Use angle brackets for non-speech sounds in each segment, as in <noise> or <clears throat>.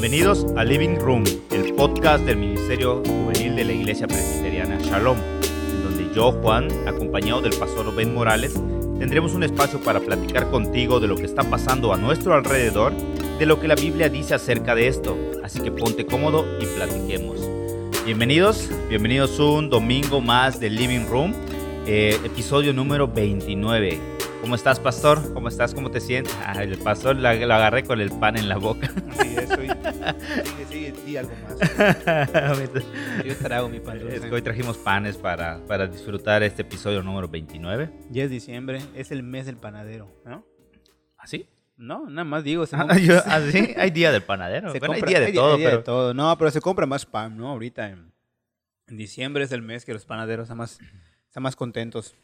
Bienvenidos a Living Room, el podcast del Ministerio Juvenil de la Iglesia Presbiteriana Shalom, en donde yo, Juan, acompañado del pastor Ben Morales, tendremos un espacio para platicar contigo de lo que está pasando a nuestro alrededor, de lo que la Biblia dice acerca de esto. Así que ponte cómodo y platiquemos. Bienvenidos, bienvenidos un domingo más de Living Room, eh, episodio número 29. ¿Cómo estás, pastor? ¿Cómo estás? ¿Cómo te sientes? El pastor lo agarré con el pan en la boca. Sí, eso. Sigue, sigue, di algo más. <laughs> Yo trago mi pan Es que dulce. hoy trajimos panes para, para disfrutar este episodio número 29. Ya es diciembre, es el mes del panadero, ¿no? ¿Así? No, nada más digo. Se Ah, yo- ¿ah? Hay día del panadero. <laughs> se Bueno, hay día de hay todo, hay día pero... de todo. No, pero se compra más pan, ¿no? Ahorita en, en diciembre es el mes que los panaderos están más, están más contentos.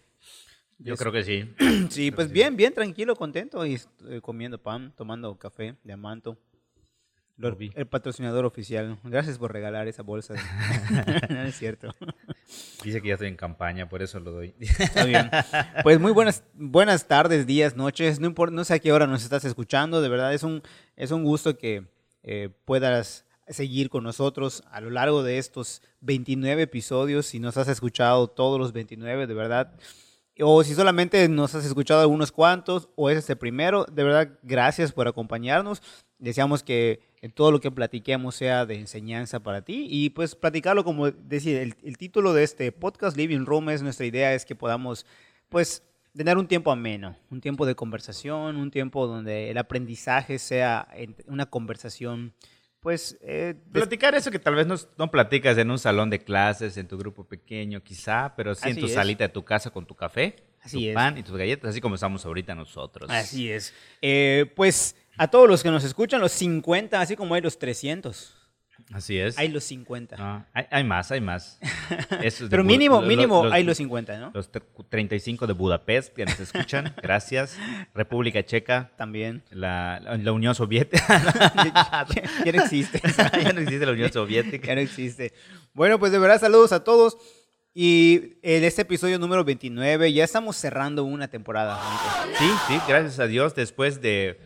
Yo creo que sí. <clears throat> Sí, pues bien, bien tranquilo, contento y eh, comiendo pan, tomando café de Amanto. Lo- vi. el patrocinador oficial. Gracias por regalar esa bolsa. no <laughs> <laughs> es cierto. Dice que ya estoy en campaña, por eso lo doy. Está bien. Pues muy buenas, buenas tardes, días, noches. No importa, no sé a qué hora nos estás escuchando. De verdad es un, es un gusto que eh, puedas seguir con nosotros a lo largo de estos 29 episodios. Si nos has escuchado todos los 29, de verdad. O si solamente nos has escuchado algunos cuantos, o es este primero, de verdad, gracias por acompañarnos. Deseamos que en todo lo que platiquemos sea de enseñanza para ti y pues platicarlo como decir, el, el título de este podcast Living Room es nuestra idea es que podamos pues tener un tiempo ameno, un tiempo de conversación, un tiempo donde el aprendizaje sea una conversación pues eh, Platicar eso que tal vez no, no platicas en un salón de clases, en tu grupo pequeño quizá, pero sí en tu es. salita de tu casa con tu café, Así tu es. pan y tus galletas, así como estamos ahorita nosotros. Así es. Eh, pues a todos los que nos escuchan, los 50, así como hay los 300, Así es. hay los 50. Ah, hay, hay más, hay más. <laughs> Pero mínimo, mínimo los- hay los 50, ¿no? Los tre- 35 de Budapest que nos escuchan, <laughs> gracias. República Checa, También. la, la Unión Soviética. ya, <laughs> ya no existe. ya no existe la Unión Soviética. ya no existe. Bueno, pues de verdad, saludos a todos. Y en este episodio número 29 ya estamos cerrando una temporada. Sí, sí, gracias a Dios. Después de.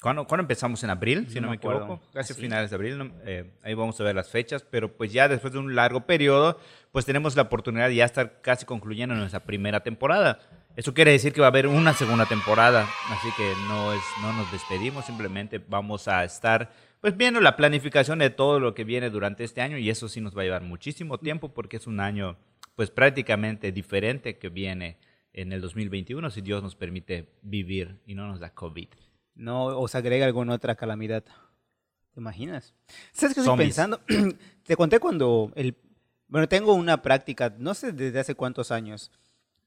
¿Cuándo, cuándo empezamos? ¿En abril? Si no, No me acuerdo. equivoco. Casi Sí. finales de abril. eh, ahí vamos a ver las fechas. Pero pues ya después de un largo periodo, pues tenemos la oportunidad de ya estar casi concluyendo nuestra primera temporada. Eso quiere decir que va a haber una segunda temporada. Así que no, es, no nos despedimos. Simplemente vamos a estar pues viendo la planificación de todo lo que viene durante este año. Y eso sí nos va a llevar muchísimo tiempo porque es un año pues prácticamente diferente que viene en el 2021 si Dios nos permite vivir y no nos da COVID. No os agrega alguna otra calamidad. ¿Te imaginas? ¿Sabes qué estoy pensando? <clears throat> Te conté cuando el... Bueno, tengo una práctica, no sé desde hace cuántos años,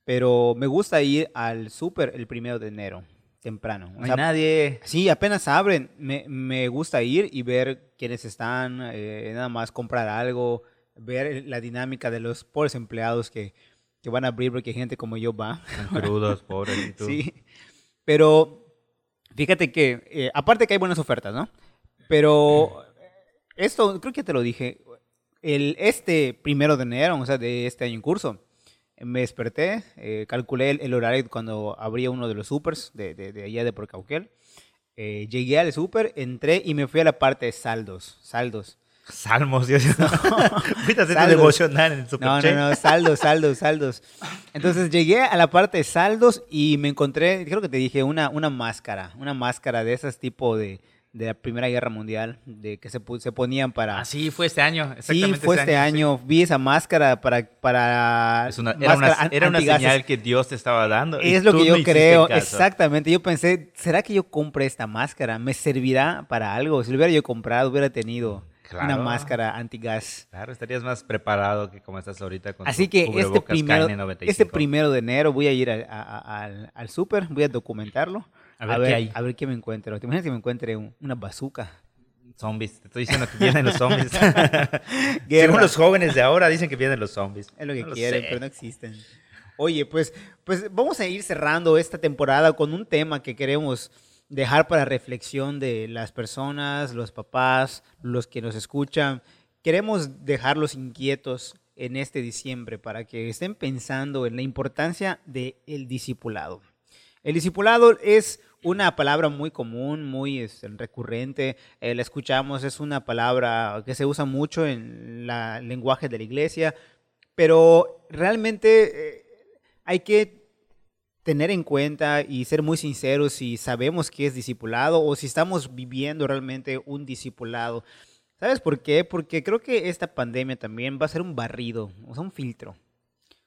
pero me gusta ir al súper el primero de enero, temprano. O No hay nadie. Sí, apenas abren. Me, me gusta ir y ver quiénes están, eh, nada más comprar algo, ver la dinámica de los pobres empleados que, que van a abrir porque gente como yo va. Son crudos, pobres. <laughs> Sí, pero fíjate que, eh, aparte que hay buenas ofertas, ¿no? Pero esto, creo que te lo dije, el, este primero de enero, o sea, de este año en curso, me desperté, eh, calculé el, horario cuando abría uno de los supers de, de, de allá de Porcauquel. Eh, llegué al super, entré y me fui a la parte de saldos, saldos. Salmos, Dios. <laughs> Tu Saldos. devocional en el No, no, no, saldos, saldos, saldos. Entonces llegué a la parte de saldos y me encontré, creo que te dije, una, una máscara, una máscara de esas tipo de, de la Primera Guerra Mundial, de que se, se ponían para... Ah, sí, fue este año. Sí, Exactamente fue este sí. año. Vi esa máscara para... para Es una- era una, era una señal que Dios te estaba dando. y Es lo que no yo creo, exactamente. Yo pensé, ¿será que yo compre esta máscara? ¿Me servirá para algo? Si lo hubiera yo comprado, hubiera tenido una máscara antigas. Claro, estarías más preparado que como estás ahorita con Así tu que este primero, KN95. este primero de enero voy a ir a- a- a- al, al súper, voy a documentarlo. A ver qué hay. A ver qué me encuentro. ¿Te imaginas que me encuentre un- una bazooka? Zombies. Te estoy diciendo que vienen los zombies. <laughs> <laughs> Según los jóvenes de ahora dicen que vienen los zombies. Es lo que No quieren, sé. pero no existen. Oye, pues, pues vamos a ir cerrando esta temporada con un tema que queremos dejar para reflexión de las personas, los papás, los que nos escuchan. Queremos dejarlos inquietos en este diciembre para que estén pensando en la importancia del discipulado. El discipulado es una palabra muy común, muy este, recurrente, eh, la escuchamos, es una palabra que se usa mucho en el lenguaje de la iglesia, pero realmente eh, hay que tener en cuenta y ser muy sinceros si sabemos que es discipulado o si estamos viviendo realmente un discipulado. ¿Sabes por qué? Porque creo que esta pandemia también va a ser un barrido, o sea, un filtro.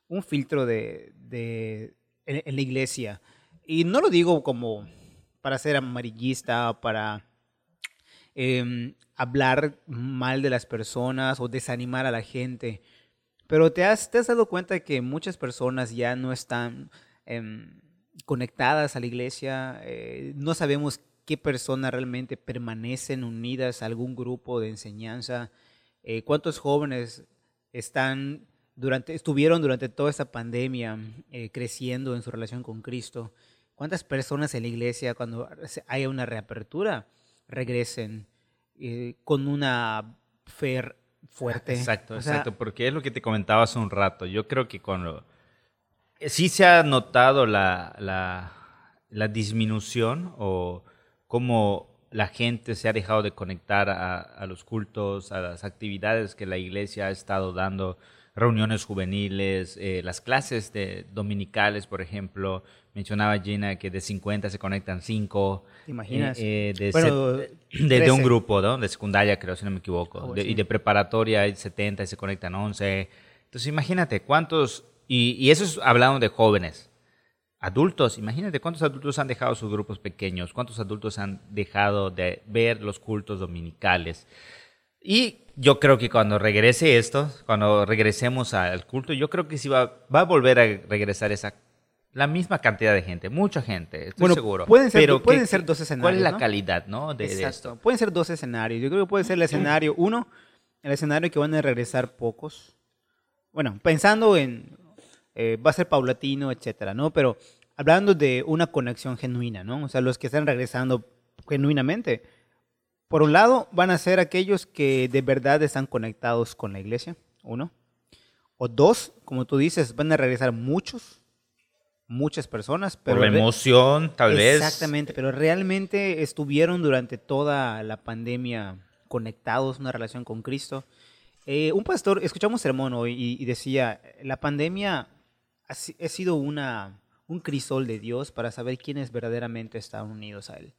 Un filtro de, en, la iglesia. Y no lo digo como para ser amarillista, para em, hablar mal de las personas o desanimar a la gente. Pero te has, te has dado cuenta que muchas personas ya no están em, conectadas a la iglesia. Eh, no sabemos qué personas realmente permanecen unidas a algún grupo de enseñanza, eh, cuántos jóvenes están durante, estuvieron durante toda esta pandemia eh, creciendo en su relación con Cristo, cuántas personas en la iglesia cuando haya una reapertura regresen eh, con una fe fuerte. Exacto, exacto, porque es lo que te comentaba hace un rato. Yo creo que cuando sí se ha notado la, la, la disminución o cómo la gente se ha dejado de conectar a, los cultos, a las actividades que la iglesia ha estado dando, reuniones juveniles, eh, las clases de dominicales, por ejemplo. Mencionaba Gina que de 50 se conectan 5. ¿Te imaginas? Eh, de, un grupo, ¿no? De secundaria, creo, si no me equivoco. Oh, y de preparatoria hay 70 y se conectan 11. Entonces, imagínate cuántos... Y, y eso es hablando de jóvenes adultos, imagínate cuántos adultos han dejado sus grupos pequeños, cuántos adultos han dejado de ver los cultos dominicales. Y yo creo que cuando regrese esto, cuando regresemos al culto, yo creo que sí va, va a volver a regresar esa la misma cantidad de gente, mucha gente, estoy bueno, seguro. Pueden ser, Pero pueden ser dos escenarios. ¿Cuál es la calidad ¿no? de, esto? Pueden ser dos escenarios. Yo creo que puede ser el escenario, uno, el escenario que van a regresar pocos. Bueno, pensando en eh, va a ser paulatino, etcétera, ¿no? Pero hablando de una conexión genuina, ¿no? O sea, los que están regresando genuinamente, por un lado, van a ser aquellos que de verdad están conectados con la iglesia, uno. O dos, como tú dices, van a regresar muchos, muchas personas. Pero por la emoción, tal vez. Exactamente, pero realmente estuvieron durante toda la pandemia conectados, una relación con Cristo. Eh, un pastor, escuchamos un sermón hoy y decía, la pandemia ha, sido una, un crisol de Dios para saber quiénes verdaderamente están unidos a Él.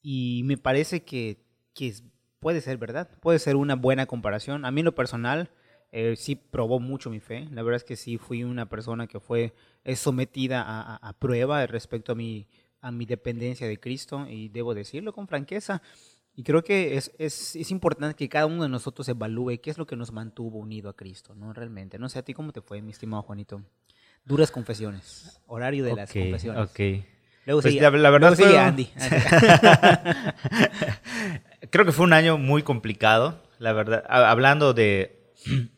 Y me parece que, que puede ser verdad, puede ser una buena comparación. A mí lo personal eh, sí probó mucho mi fe. La verdad es que sí fui una persona que fue sometida a, a, prueba respecto a mi, a mi dependencia de Cristo y debo decirlo con franqueza. Y creo que es, es, es, importante que cada uno de nosotros evalúe qué es lo que nos mantuvo unido a Cristo, ¿no? Realmente. No sé, ¿a ti cómo te fue, mi estimado Juanito? Duras confesiones. Horario de las confesiones. Ok. Luego pues la, verdad luego Andy. <laughs> creo que fue un año muy complicado, la verdad. Hablando de, <clears throat>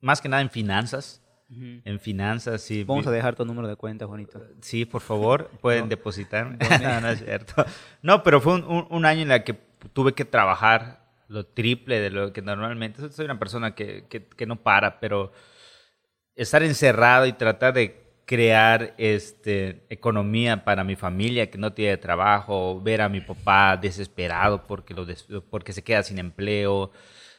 más que nada en finanzas. En finanzas, sí. Vamos a dejar tu número de cuenta, Juanito. Sí, por favor, pueden depositar. <laughs> no, no es cierto. No, pero fue un, un año en el que tuve que trabajar lo triple de lo que normalmente. Soy una persona que, que, no para, pero estar encerrado y tratar de crear este, economía para mi familia que no tiene trabajo, ver a mi papá desesperado porque, lo porque se queda sin empleo.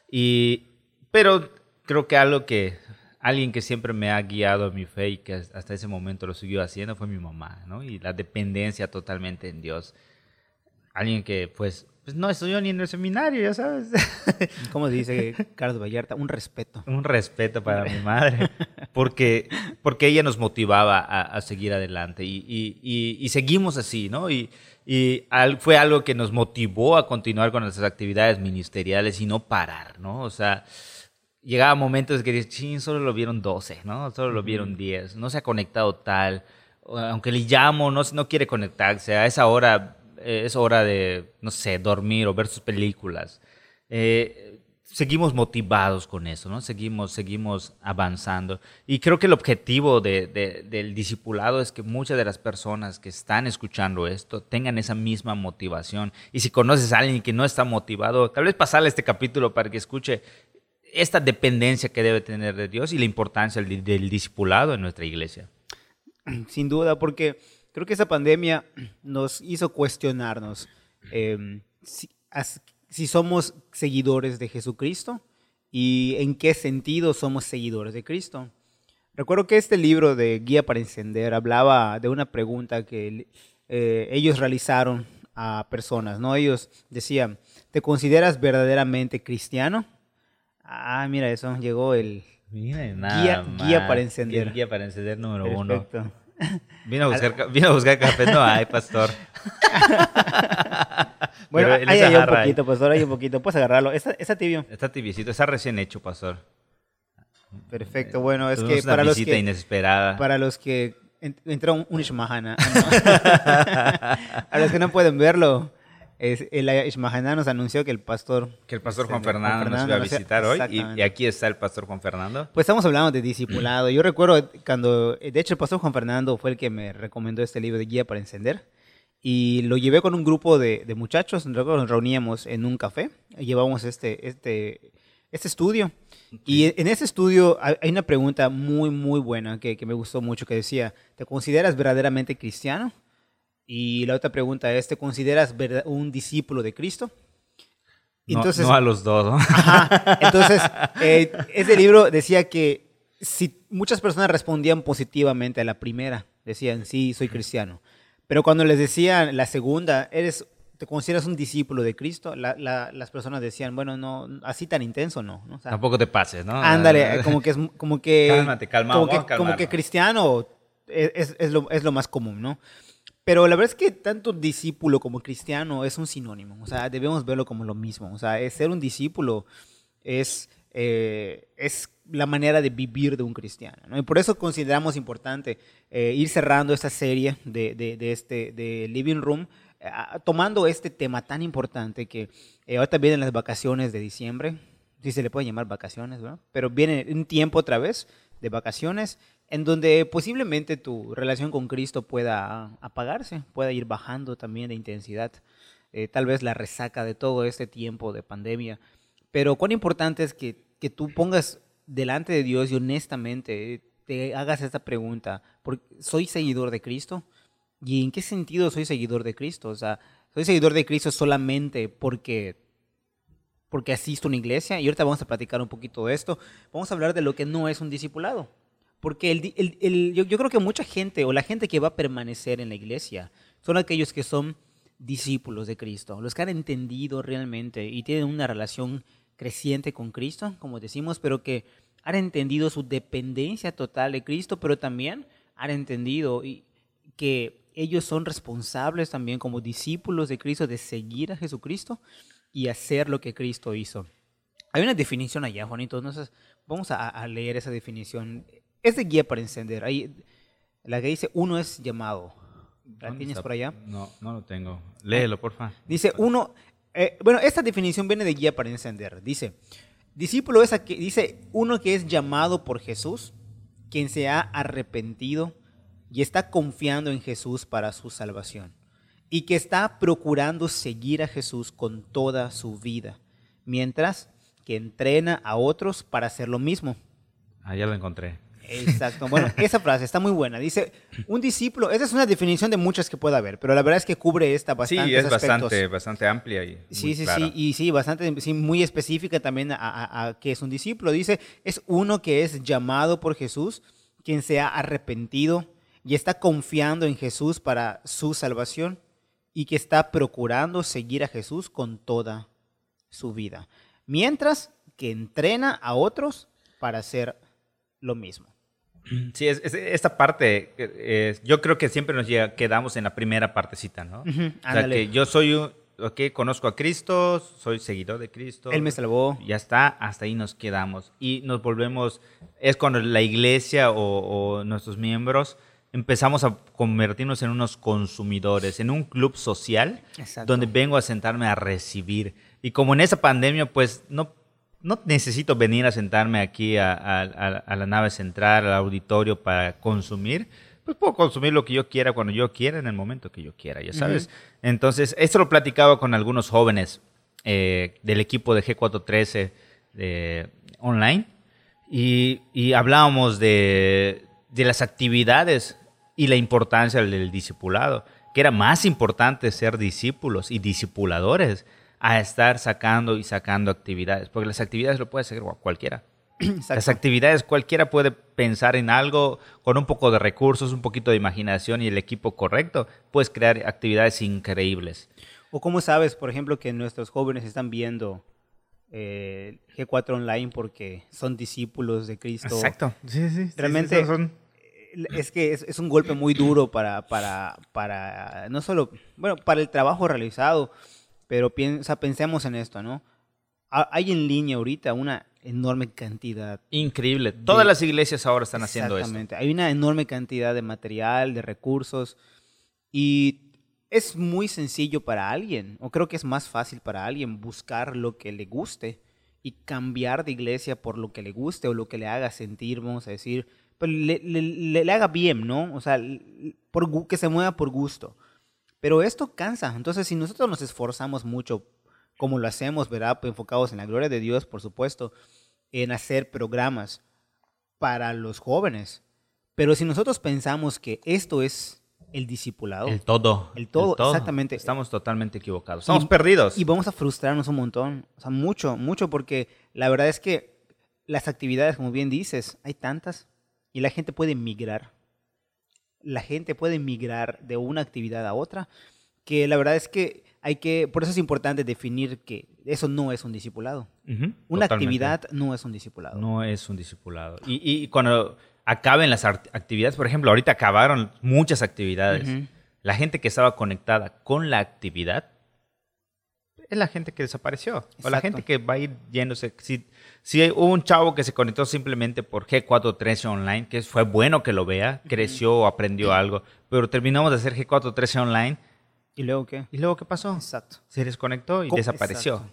Y, pero creo que algo que alguien que siempre me ha guiado en mi fe y que hasta ese momento lo siguió haciendo fue mi mamá, ¿no? Y la dependencia totalmente en Dios. Alguien que pues pues no estudió ni en el seminario, ya sabes. <laughs> ¿Cómo dice Carlos Vallarta? Un respeto. Un respeto para mi madre, <laughs> porque, porque ella nos motivaba a, seguir adelante y, y, y, seguimos así, ¿no? Y, fue algo que nos motivó a continuar con nuestras actividades ministeriales y no parar, ¿no? O sea, llegaba momentos que dices, ching, solo lo vieron 12, ¿no? Solo lo vieron 10, no se ha conectado tal, aunque le llamo, no, no quiere conectarse, a esa hora eh, es hora de, no sé, dormir o ver sus películas. Eh, seguimos motivados con eso, ¿no? Seguimos, seguimos avanzando. Y creo que el objetivo del discipulado es que muchas de las personas que están escuchando esto tengan esa misma motivación. Y si conoces a alguien que no está motivado, tal vez pasarle este capítulo para que escuche esta dependencia que debe tener de Dios y la importancia del, del discipulado en nuestra iglesia. Sin duda, porque creo que esa pandemia nos hizo cuestionarnos em, si, si somos seguidores de Jesucristo y en qué sentido somos seguidores de Cristo. Recuerdo que este libro de Guía para Encender hablaba de una pregunta que eh, ellos realizaron a personas, ¿no? Ellos decían, ¿te consideras verdaderamente cristiano? Ah, mira, eso, llegó el guía, guía, para encender. Guía para encender número Perfecto. uno. Vino a buscar, vino a buscar café, no hay, pastor. <laughs> bueno, ahí hay un poquito, pastor, hay un poquito. Puedes agarrarlo. Está, está tibio. Está tibiecito, está recién hecho, pastor. Perfecto, bueno, es que para los que inesperada. para los que entró un, un Ishmahana, <laughs> a los que no pueden verlo, es, el Ishmahana nos anunció que el pastor que el pastor Juan Fernando, nos iba a visitar hoy y, aquí está el pastor Juan Fernando. Pues estamos hablando de discipulado. Yo recuerdo cuando de hecho el pastor Juan Fernando fue el que me recomendó este libro de guía para encender y lo llevé con un grupo de, de muchachos, nos reuníamos en un café, llevamos este este este estudio. Y en ese estudio hay una pregunta muy, muy buena que, que, me gustó mucho, que decía, ¿te consideras verdaderamente cristiano? Y la otra pregunta es, ¿te consideras un discípulo de Cristo? Entonces, no, a los dos. <laughs> entonces, eh, ese libro decía que si muchas personas respondían positivamente a la primera, decían, sí, soy cristiano. Pero cuando les decían la segunda, eres te consideras un discípulo de Cristo, las personas decían, bueno, no, así tan intenso no. Tampoco te pases, ¿no? Ándale, <laughs> como que es como que... Cálmate, calma, como, que, como que cristiano es, es, lo, es lo más común, ¿no? Pero la verdad es que tanto discípulo como cristiano es un sinónimo, o sea, debemos verlo como lo mismo. O sea, ser un discípulo es, eh, es la manera de vivir de un cristiano. ¿no? Y por eso consideramos importante eh, ir cerrando esta serie de, de, de, este, de Living Room tomando este tema tan importante que eh, ahorita vienen las vacaciones de diciembre, si se le puede llamar vacaciones, ¿verdad? pero viene un tiempo otra vez de vacaciones en donde posiblemente tu relación con Cristo pueda apagarse, pueda ir bajando también de intensidad, eh, tal vez la resaca de todo este tiempo de pandemia. Pero cuán importante es que, que tú pongas delante de Dios y honestamente te hagas esta pregunta, ¿soy seguidor de Cristo? ¿Y en qué sentido soy seguidor de Cristo? O sea, soy seguidor de Cristo solamente porque, porque asisto a una iglesia. Y ahorita vamos a platicar un poquito de esto. Vamos a hablar de lo que no es un discipulado. Porque yo creo que mucha gente, o la gente que va a permanecer en la iglesia, son aquellos que son discípulos de Cristo, los que han entendido realmente y tienen una relación creciente con Cristo, como decimos, pero que han entendido su dependencia total de Cristo, pero también han entendido que ellos son responsables también como discípulos de Cristo de seguir a Jesucristo y hacer lo que Cristo hizo. Hay una definición allá, Juanito, entonces vamos a, leer esa definición. Es de guía para encender. Ahí, la que dice uno es llamado. ¿La tienes por allá? No, no lo tengo. Léelo, porfa. Dice uno, eh, bueno, esta definición viene de guía para encender. Dice, discípulo es aquel, dice uno que es llamado por Jesús, quien se ha arrepentido y está confiando en Jesús para su salvación y que está procurando seguir a Jesús con toda su vida, mientras que entrena a otros para hacer lo mismo. Ah, ya lo encontré. Exacto. Bueno, <laughs> esa frase está muy buena. Dice, un discípulo, esa es una definición de muchas que pueda haber, pero la verdad es que cubre esta bastante. Sí, es bastante, bastante amplia y Sí, sí, sí, y sí, bastante, sí, muy específica también a, a, qué es un discípulo. Dice, es uno que es llamado por Jesús, quien se ha arrepentido y está confiando en Jesús para su salvación y que está procurando seguir a Jesús con toda su vida. Mientras que entrena a otros para hacer lo mismo. Sí, es, esta parte, eh, yo creo que siempre nos quedamos en la primera partecita, ¿no? o sea, que yo soy, ok, conozco a Cristo, soy seguidor de Cristo. Él me salvó. Ya está, hasta ahí nos quedamos. Y nos volvemos, es cuando la iglesia o, o nuestros miembros empezamos a convertirnos en unos consumidores, en un club social donde vengo a sentarme a recibir. Y como en esa pandemia, pues no, no necesito venir a sentarme aquí a, la nave central, al auditorio para consumir. Pues puedo consumir lo que yo quiera cuando yo quiera, en el momento que yo quiera, ya sabes. Entonces, esto lo platicaba con algunos jóvenes eh, del equipo de G413 de, online y, y hablábamos de, de las actividades y la importancia del discipulado, que era más importante ser discípulos y discipuladores a estar sacando y sacando actividades, porque las actividades lo puede hacer cualquiera. <clears throat> Las actividades, cualquiera puede pensar en algo con un poco de recursos, un poquito de imaginación y el equipo correcto, puedes crear actividades increíbles. O cómo sabes, por ejemplo, que nuestros jóvenes están viendo eh, G4 Online porque son discípulos de Cristo. Exacto. Sí, sí. Realmente es que es, un golpe muy duro para, para, para, no solo, bueno, para el trabajo realizado, pero pensemos en esto, ¿no? Hay en línea ahorita una enorme cantidad. Increíble. Todas las iglesias ahora están haciendo esto. Exactamente. Hay una enorme cantidad de material, de recursos. Y es muy sencillo para alguien, o creo que es más fácil para alguien buscar lo que le guste y cambiar de iglesia por lo que le guste o lo que le haga sentir, vamos a decir, pero le, le, haga bien, ¿no? O sea, por, que se mueva por gusto. Pero esto cansa. Entonces, si nosotros nos esforzamos mucho como lo hacemos, ¿verdad? Pues enfocados en la gloria de Dios, por supuesto, en hacer programas para los jóvenes. Pero si nosotros pensamos que esto es el discipulado. El todo. El todo, exactamente. Estamos totalmente equivocados. Estamos perdidos. Y vamos a frustrarnos un montón. O sea, mucho, mucho, porque la verdad es que las actividades, como bien dices, hay tantas y la gente puede migrar. La gente puede migrar de una actividad a otra, que la verdad es que hay que, por eso es importante definir que eso no es un discipulado. Una actividad no es un discipulado. No es un discipulado. Y, cuando acaben las actividades, por ejemplo, ahorita acabaron muchas actividades. La gente que estaba conectada con la actividad es la gente que desapareció. O la gente que va a ir yéndose. Si, si hubo un chavo que se conectó simplemente por G413 online, que fue bueno que lo vea, creció, aprendió algo, pero terminamos de hacer G413 online ¿Y luego qué? ¿Y luego qué pasó? Exacto. Se desconectó y desapareció.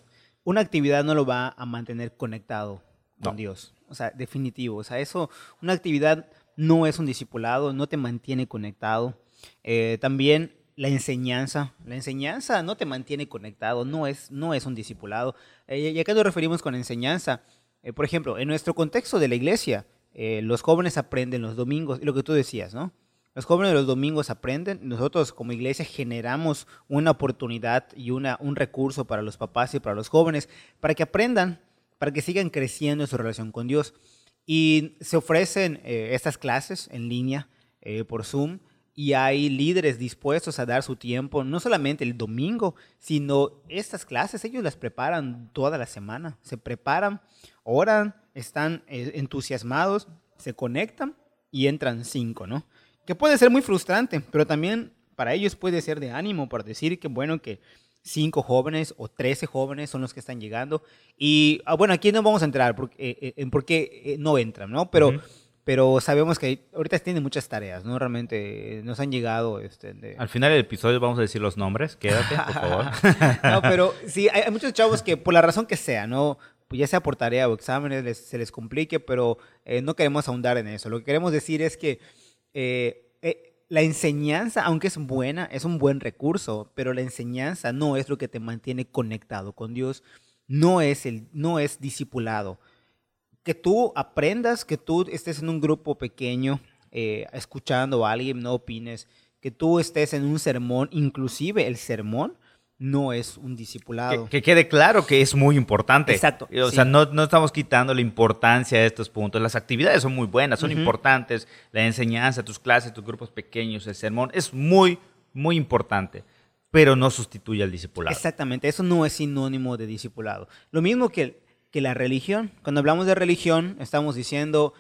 Una actividad no lo va a mantener conectado con Dios. O sea, definitivo. O sea, eso, una actividad no es un discipulado, no te mantiene conectado. Eh, también la enseñanza. La enseñanza no te mantiene conectado, no es, no es un discipulado. Eh, ¿Y a qué nos referimos con enseñanza? Eh, por ejemplo, en nuestro contexto de la iglesia, los jóvenes aprenden los domingos, lo que tú decías, ¿no? Los jóvenes los domingos aprenden. Nosotros como iglesia generamos una oportunidad y una, un recurso para los papás y para los jóvenes para que aprendan, para que sigan creciendo en su relación con Dios. Y se ofrecen eh, estas clases en línea eh, por Zoom y hay líderes dispuestos a dar su tiempo, no solamente el domingo, sino estas clases, ellos las preparan toda la semana. Se preparan, oran, están eh, entusiasmados, se conectan y entran cinco, ¿no? que puede ser muy frustrante, pero también para ellos puede ser de ánimo por decir que bueno que cinco jóvenes o trece jóvenes son los que están llegando. Y ah, bueno, aquí no vamos a entrar porque, eh, eh, en por qué no entran, ¿no? Pero, pero sabemos que ahorita tienen muchas tareas, ¿no? Realmente nos han llegado. Este, Al final del episodio vamos a decir los nombres, quédate, por favor. <laughs> no, pero sí, hay, muchos chavos que por la razón que sea, ¿no? Pues ya sea por tarea o exámenes, se les complique, pero no queremos ahondar en eso. Lo que queremos decir es que eh, eh, la enseñanza, aunque es buena, es un buen recurso, pero la enseñanza no es lo que te mantiene conectado con Dios, no es, el, no es discipulado. Que tú aprendas, que tú estés en un grupo pequeño, eh, escuchando a alguien, no opines, que tú estés en un sermón, inclusive el sermón, no es un discipulado. Que, quede claro que es muy importante. Exacto. O sea, no, no, estamos quitando la importancia de estos puntos. Las actividades son muy buenas, son importantes. La enseñanza, tus clases, tus grupos pequeños, el sermón, es muy, muy importante. Pero no sustituye al discipulado. Exactamente, eso no es sinónimo de discipulado. Lo mismo que, que la religión. Cuando hablamos de religión, estamos diciendo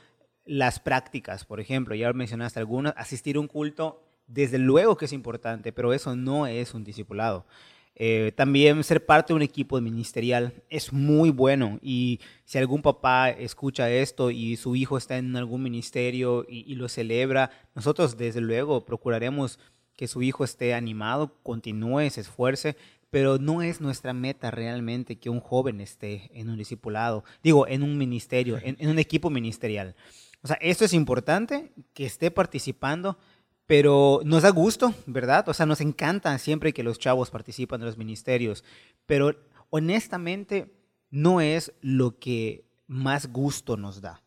las prácticas, por ejemplo, ya mencionaste algunas, asistir a un culto, desde luego que es importante, pero eso no es un discipulado. Eh, también ser parte de un equipo ministerial es muy bueno y si algún papá escucha esto y su hijo está en algún ministerio y, lo celebra, nosotros desde luego procuraremos que su hijo esté animado, continúe, se esfuerce, pero no es nuestra meta realmente que un joven esté en un discipulado, digo, en un ministerio, en un equipo ministerial. O sea, esto es importante, que esté participando, pero nos da gusto, ¿verdad? O sea, nos encanta siempre que los chavos participan en los ministerios, pero honestamente no es lo que más gusto nos da.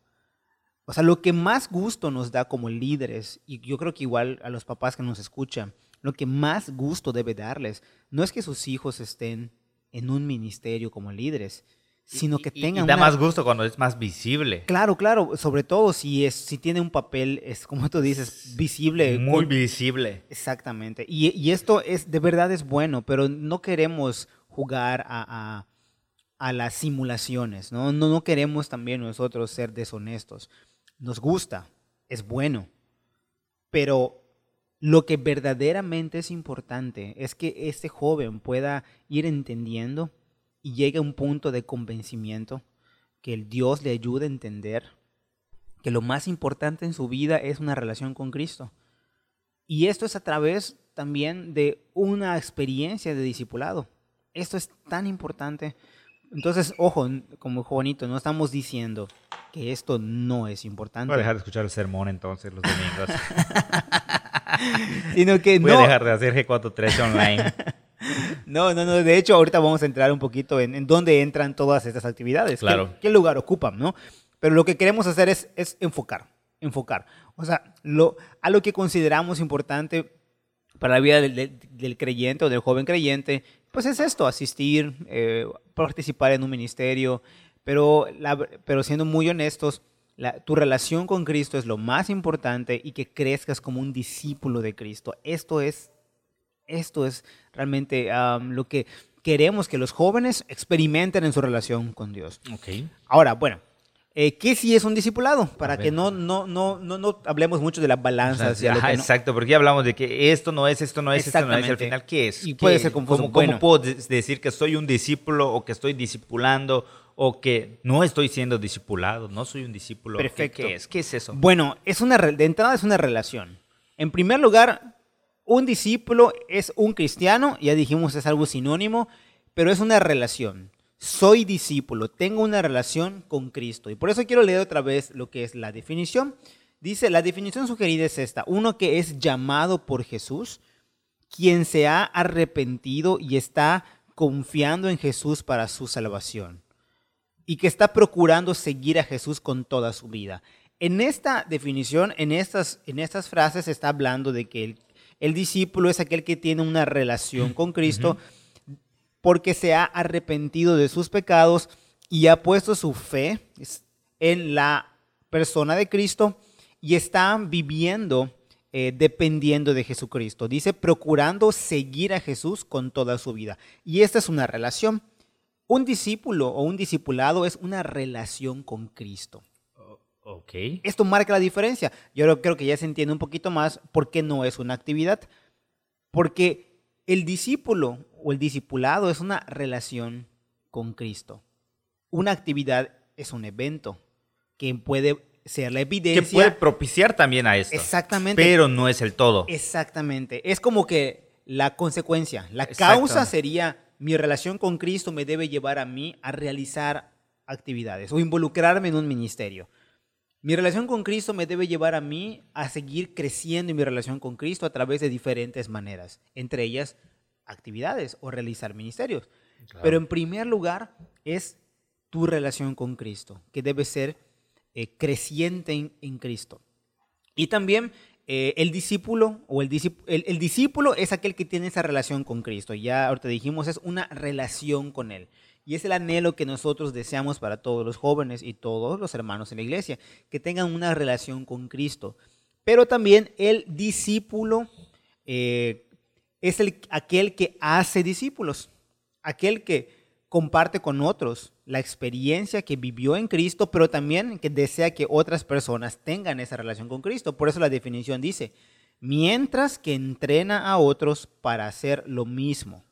O sea, lo que más gusto nos da como líderes, y yo creo que igual a los papás que nos escuchan, lo que más gusto debe darles, no es que sus hijos estén en un ministerio como líderes, sino que tengan... Y, da más gusto cuando es más visible. Claro, claro, sobre todo si, es, si tiene un papel, es como tú dices, visible. Muy visible. Exactamente. Y, y, esto es, de verdad es bueno, pero no queremos jugar a, a, a las simulaciones, ¿no? ¿no? No queremos también nosotros ser deshonestos. Nos gusta, es bueno, pero lo que verdaderamente es importante es que este joven pueda ir entendiendo y llegue a un punto de convencimiento, que el Dios le ayude a entender que lo más importante en su vida es una relación con Cristo. Y esto es a través también de una experiencia de discipulado. Esto es tan importante. Entonces, ojo, como Juanito, no estamos diciendo que esto no es importante. Voy a dejar de escuchar el sermón entonces los domingos. <laughs> <laughs> sino que Voy a dejar de hacer G43 online. <laughs> No, no, no. De hecho, ahorita vamos a entrar un poquito en, en dónde entran todas estas actividades. Claro. ¿Qué, ¿Qué, lugar ocupan, no? Pero lo que queremos hacer es, es enfocar, enfocar. O sea, lo, a lo que consideramos importante para la vida del, del, del creyente o del joven creyente, pues es esto, asistir, eh, participar en un ministerio, pero, la, pero siendo muy honestos, la, tu relación con Cristo es lo más importante y que crezcas como un discípulo de Cristo. Esto es esto es realmente um, lo que queremos que los jóvenes experimenten en su relación con Dios. Okay. Ahora, bueno, eh, ¿qué sí es un discipulado? Para que no, no, no, no, no hablemos mucho de la balanza. O sea, ajá, no. Exacto, porque ya hablamos de que esto no es, esto no es, esto no es. Al final, ¿qué es? Y ¿Qué? puede ser confuso. ¿Cómo, bueno. ¿Cómo puedo decir que soy un discípulo o que estoy discipulando? O que no estoy siendo discipulado, no soy un discípulo. Perfecto. ¿Qué, qué es? ¿Qué es eso? Bueno, es una, de entrada es una relación. En primer lugar, un discípulo es un cristiano, ya dijimos es algo sinónimo, pero es una relación. Soy discípulo, tengo una relación con Cristo. Y por eso quiero leer otra vez lo que es la definición. Dice, la definición sugerida es esta, uno que es llamado por Jesús, quien se ha arrepentido y está confiando en Jesús para su salvación y que está procurando seguir a Jesús con toda su vida. En esta definición, en estas, en estas frases, se está hablando de que el, el discípulo es aquel que tiene una relación con Cristo uh -huh. porque se ha arrepentido de sus pecados y ha puesto su fe en la persona de Cristo y está viviendo eh, dependiendo de Jesucristo. Dice, procurando seguir a Jesús con toda su vida. Y esta es una relación. Un discípulo o un discipulado es una relación con Cristo. Ok. Esto marca la diferencia. Yo creo que ya se entiende un poquito más por qué no es una actividad. Porque el discípulo o el discipulado es una relación con Cristo. Una actividad es un evento que puede ser la evidencia. Que puede propiciar también a esto. Exactamente. Pero no es el todo. Exactamente. Es como que la consecuencia. La causa sería mi relación con Cristo me debe llevar a mí a realizar actividades o involucrarme en un ministerio. Mi relación con Cristo me debe llevar a mí a seguir creciendo en mi relación con Cristo a través de diferentes maneras, entre ellas actividades o realizar ministerios. Claro. Pero en primer lugar es tu relación con Cristo, que debe ser eh, creciente en, en, Cristo. Y también eh, el discípulo o el, el, el, discípulo es aquel que tiene esa relación con Cristo. Ya ahorita dijimos, es una relación con Él. Y es el anhelo que nosotros deseamos para todos los jóvenes y todos los hermanos en la iglesia, que tengan una relación con Cristo. Pero también el discípulo eh, es el, aquel que hace discípulos, aquel que comparte con otros la experiencia que vivió en Cristo, pero también que desea que otras personas tengan esa relación con Cristo. Por eso la definición dice, mientras que entrena a otros para hacer lo mismo.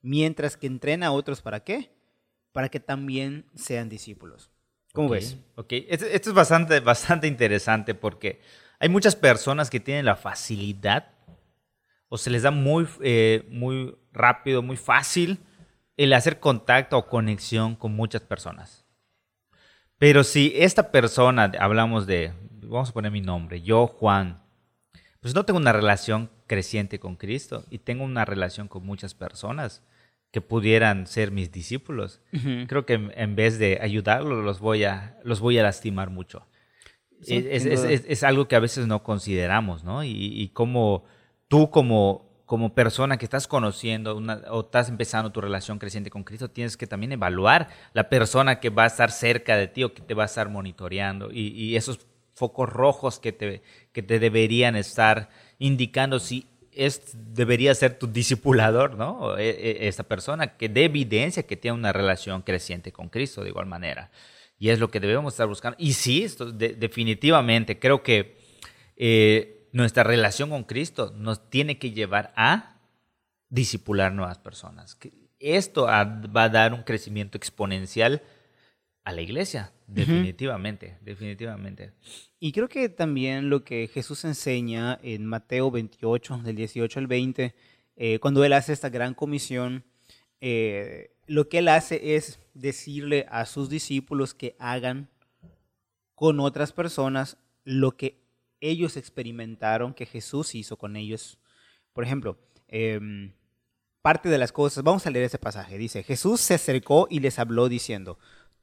Mientras que entrena a otros para qué? Para que también sean discípulos. ¿Cómo okay, ves? Ok, esto, esto, es bastante, bastante interesante porque hay muchas personas que tienen la facilidad o se les da muy, eh, muy rápido, muy fácil el hacer contacto o conexión con muchas personas. Pero si esta persona, hablamos de, vamos a poner mi nombre, yo, Juan, pues no tengo una relación creciente con Cristo y tengo una relación con muchas personas que pudieran ser mis discípulos. Uh -huh. Creo que en vez de ayudarlos, los voy a, los voy a lastimar mucho. es, algo que a veces no consideramos, ¿no? Y, y como tú como, como persona que estás conociendo o estás empezando tu relación creciente con Cristo, tienes que también evaluar la persona que va a estar cerca de ti o que te va a estar monitoreando y, esos focos rojos que te, que te deberían estar indicando si es, debería ser tu discipulador, ¿no? E, e, esta persona que dé evidencia que tiene una relación creciente con Cristo de igual manera. Y es lo que debemos estar buscando. Y sí, esto, definitivamente, creo que eh, nuestra relación con Cristo nos tiene que llevar a discipular nuevas personas. Esto va a dar un crecimiento exponencial a la iglesia, definitivamente, definitivamente. Y creo que también lo que Jesús enseña en Mateo 28, del 18 al 20, eh, cuando Él hace esta gran comisión, eh, lo que Él hace es decirle a sus discípulos que hagan con otras personas lo que ellos experimentaron que Jesús hizo con ellos. Por ejemplo, em, parte de las cosas, vamos a leer ese pasaje, dice, Jesús se acercó y les habló diciendo,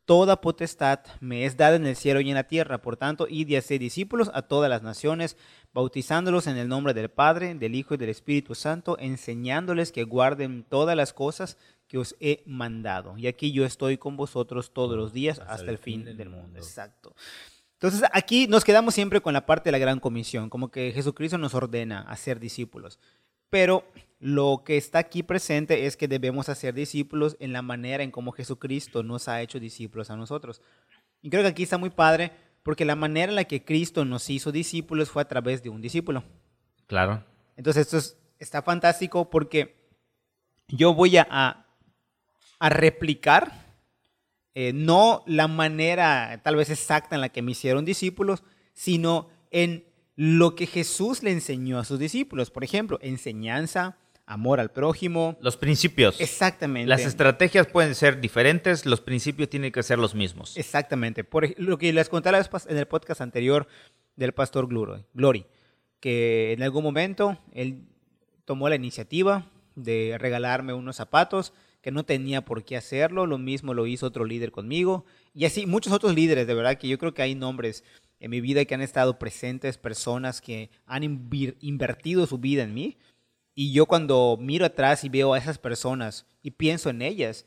Toda potestad me es dada en el cielo y en la tierra. Por tanto, id y haced discípulos a todas las naciones, bautizándolos en el nombre del Padre, del Hijo y del Espíritu Santo, enseñándoles que guarden todas las cosas que os he mandado. Y aquí yo estoy con vosotros todos los días hasta, el fin, del mundo. Exacto. Entonces aquí nos quedamos siempre con la parte de la gran comisión, como que Jesucristo nos ordena a ser discípulos. Pero lo que está aquí presente es que debemos hacer discípulos en la manera en cómo Jesucristo nos ha hecho discípulos a nosotros. Y creo que aquí está muy padre porque la manera en la que Cristo nos hizo discípulos fue a través de un discípulo. Claro. Entonces esto está fantástico porque yo voy a, a, replicar eh, no la manera tal vez exacta en la que me hicieron discípulos, sino en lo que Jesús le enseñó a sus discípulos. Por ejemplo, enseñanza, amor al prójimo. Los principios. Exactamente. Las estrategias pueden ser diferentes, los principios tienen que ser los mismos. Exactamente. Por lo que les conté en el podcast anterior del pastor Glory, que en algún momento él tomó la iniciativa de regalarme unos zapatos que no tenía por qué hacerlo, lo mismo lo hizo otro líder conmigo, y así muchos otros líderes, de verdad que yo creo que hay nombres en mi vida que han estado presentes, personas que han invertido su vida en mí, y yo cuando miro atrás y veo a esas personas y pienso en ellas,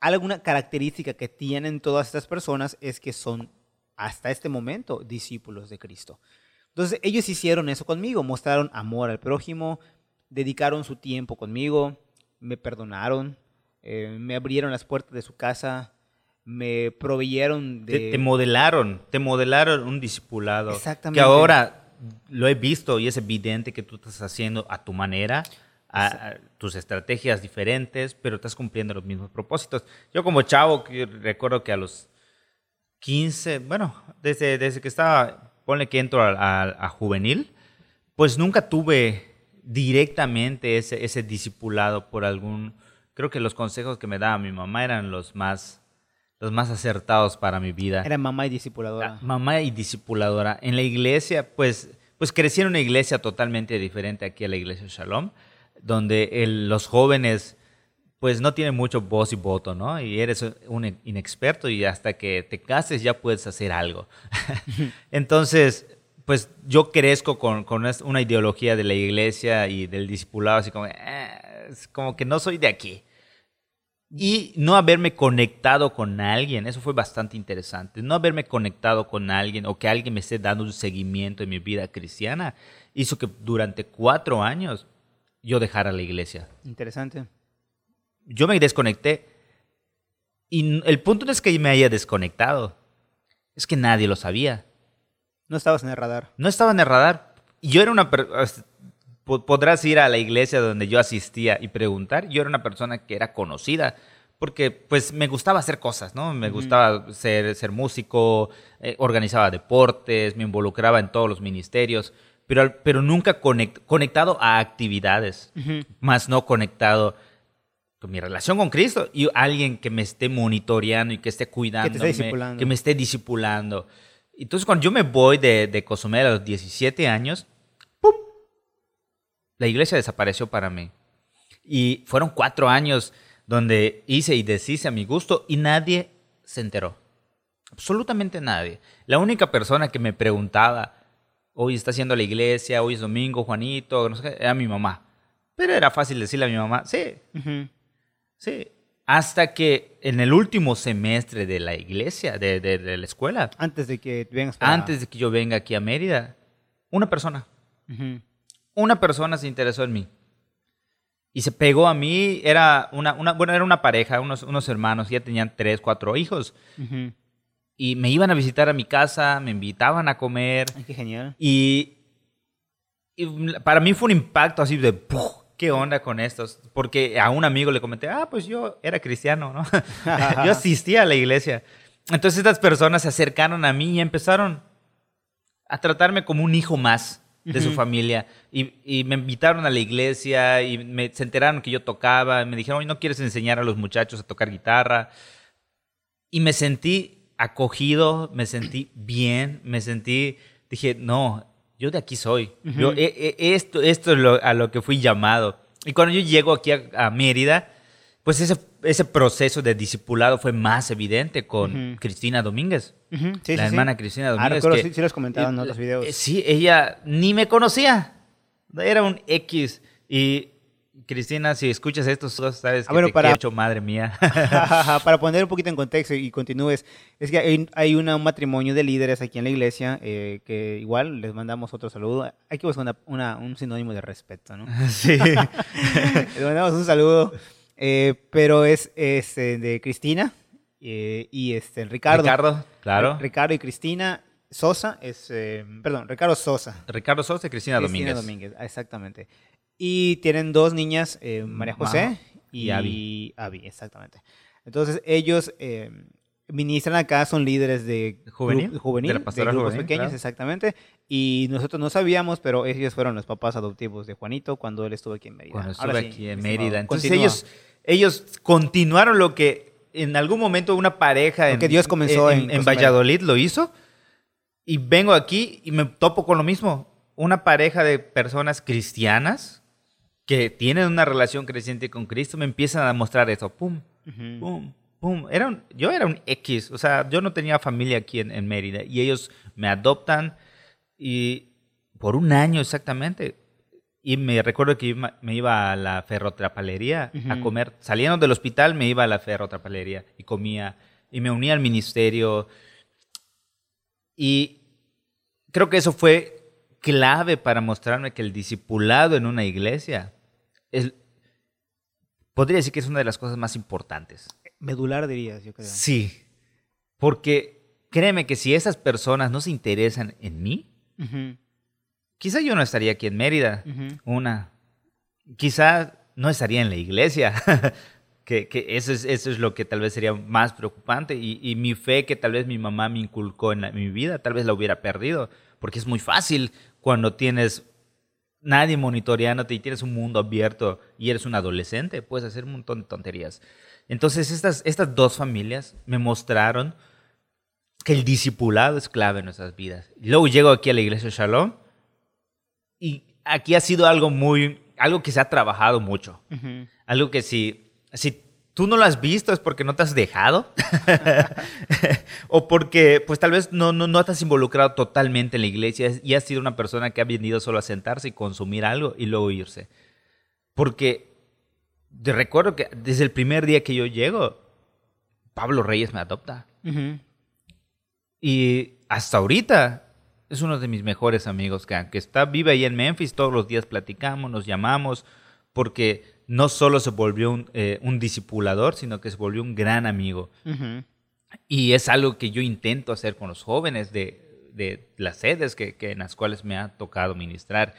alguna característica que tienen todas estas personas es que son hasta este momento discípulos de Cristo. Entonces ellos hicieron eso conmigo, mostraron amor al prójimo, dedicaron su tiempo conmigo, me perdonaron, eh, me abrieron las puertas de su casa, me proveyeron de... Te, modelaron, te modelaron un discipulado. Exactamente. Que ahora lo he visto y es evidente que tú estás haciendo a tu manera, a, tus estrategias diferentes, pero estás cumpliendo los mismos propósitos. Yo como chavo, recuerdo que a los 15, bueno, desde, desde que estaba, ponle que entro a, juvenil, pues nunca tuve directamente ese, ese discipulado por algún, creo que los consejos que me daba mi mamá eran los más los más acertados para mi vida. Era mamá y discipuladora. Ah, mamá y discipuladora. En la iglesia, pues, pues crecí en una iglesia totalmente diferente aquí a la iglesia Shalom, donde los jóvenes pues no tienen mucho voz y voto, ¿no? Y eres un inexperto y hasta que te cases ya puedes hacer algo. <laughs> Entonces, pues yo crezco con, con, una ideología de la iglesia y del discipulado, así como, eh, como que no soy de aquí. Y no haberme conectado con alguien, eso fue bastante interesante. No haberme conectado con alguien o que alguien me esté dando un seguimiento en mi vida cristiana hizo que durante cuatro años yo dejara la iglesia. Interesante. Yo me desconecté y el punto no es que me haya desconectado, es que nadie lo sabía. No estabas en el radar. No estaba en el radar. Y yo era una podrás ir a la iglesia donde yo asistía y preguntar. Yo era una persona que era conocida porque pues me gustaba hacer cosas, ¿no? Me gustaba ser, ser músico, eh, organizaba deportes, me involucraba en todos los ministerios, pero, pero nunca conectado a actividades, más no conectado con mi relación con Cristo y alguien que me esté monitoreando y que esté cuidando, que, me esté discipulando. Entonces cuando yo me voy de, de Cozumel a los 17 años, la iglesia desapareció para mí. Y fueron cuatro años donde hice y deshice a mi gusto y nadie se enteró. Absolutamente nadie. La única persona que me preguntaba, hoy está haciendo la iglesia, hoy es domingo, Juanito, no sé qué, era mi mamá. Pero era fácil decirle a mi mamá, sí, sí. Hasta que en el último semestre de la iglesia, de, de, de la escuela, Antes de que vengas para... antes de que yo venga aquí a Mérida, una persona, Ujú. Una persona se interesó en mí. Y se pegó a mí, era una, una bueno, era una pareja, unos, unos hermanos, ya tenían tres, cuatro hijos. Y me iban a visitar a mi casa, me invitaban a comer. Ay, qué genial. Y, y para mí fue un impacto así de, "Puf, ¿qué onda con estos? Porque a un amigo le comenté, ah, pues yo era cristiano, ¿no? <laughs> yo asistía a la iglesia. Entonces estas personas se acercaron a mí y empezaron a tratarme como un hijo más de su familia. Y, y me invitaron a la iglesia y me, se enteraron que yo tocaba. Me dijeron, ¿no quieres enseñar a los muchachos a tocar guitarra? Y me sentí acogido, me sentí bien, me sentí, dije, no, yo de aquí soy. Yo, e- e- esto, esto es lo- a lo que fui llamado. Y cuando yo llego aquí a, a Mérida, pues ese, ese proceso de discipulado fue más evidente con Ujú. Cristina Domínguez. Ujú, sí, la sí, sí. hermana Cristina Ah, Domínguez. recuerdo, que- sí, sí los comentaba en otros videos. eh, Sí, ella ni me conocía. Era un X. Y Cristina, si escuchas esto, sabes que Ah, bueno, te para- quiero madre mía. <laughs> Para <laughs> poner un poquito en contexto y continúes, es que hay, hay una- un matrimonio de líderes aquí en la iglesia eh, que igual les mandamos otro saludo. Hay que buscar una- una- un sinónimo de respeto, ¿no? <laughs> sí. Les mandamos un saludo, eh, pero es, es, eh, de Cristina eh, y este, Ricardo. Ricardo, claro. Ri- Ricardo y Cristina Sosa, es, eh, perdón, Ricardo Sosa. Ricardo Sosa y Cristina, Cristina Domínguez. Domínguez, exactamente. Y tienen dos niñas, María José y, y Abby. Abby, exactamente. Entonces ellos ministran acá, son líderes de Juvenil, juvenil de la pastoral grupos juvenil, pequeños, claro. exactamente. Y nosotros no sabíamos, pero ellos fueron los papás adoptivos de Juanito cuando él estuvo aquí en Mérida. Cuando Ahora estuve sí, aquí en Mérida. Entonces continúa. ellos, ellos continuaron lo que en algún momento una pareja en, que Dios comenzó en en, Cozumel. Valladolid lo hizo. Y vengo aquí y me topo con lo mismo. Una pareja de personas cristianas que tienen una relación creciente con Cristo me empiezan a mostrar eso. Pum, Ujú. pum, pum. Era un- yo era un X, o sea, yo no tenía familia aquí en, en Mérida y ellos me adoptan y por un año exactamente. Y me recuerdo que iba- me iba a la ferrotrapalería a Ujú. comer. Saliendo del hospital me iba a la ferrotrapalería y comía y me unía al ministerio. Y creo que eso fue clave para mostrarme que el discipulado en una iglesia es, podría decir que es una de las cosas más importantes. Medular dirías, yo creo. Sí, porque créeme que si esas personas no se interesan en mí, Ujú, quizá yo no estaría aquí en Mérida. Una, quizá no estaría en la iglesia. <laughs> que que eso, es, eso es lo que tal vez sería más preocupante. Y, y mi fe que tal vez mi mamá me inculcó en, la- en mi vida, tal vez la hubiera perdido. Porque es muy fácil cuando tienes nadie monitoreándote y tienes un mundo abierto y eres un adolescente, puedes hacer un montón de tonterías. Entonces estas, estas dos familias me mostraron que el discipulado es clave en nuestras vidas. Luego llego aquí a la iglesia Shalom y aquí ha sido algo muy, algo que se ha trabajado mucho. Algo que si, si tú no lo has visto es porque no te has dejado <laughs> <laughs> o porque pues tal vez no, no, no te has involucrado totalmente en la iglesia y has sido una persona que ha venido solo a sentarse y consumir algo y luego irse. Porque te recuerdo que desde el primer día que yo llego, Pablo Reyes me adopta. Y hasta ahorita es uno de mis mejores amigos que aunque está vive ahí en Memphis, todos los días platicamos, nos llamamos, porque no solo se volvió un, eh, un discipulador, sino que se volvió un gran amigo. Y es algo que yo intento hacer con los jóvenes de, de las sedes que, que en las cuales me ha tocado ministrar.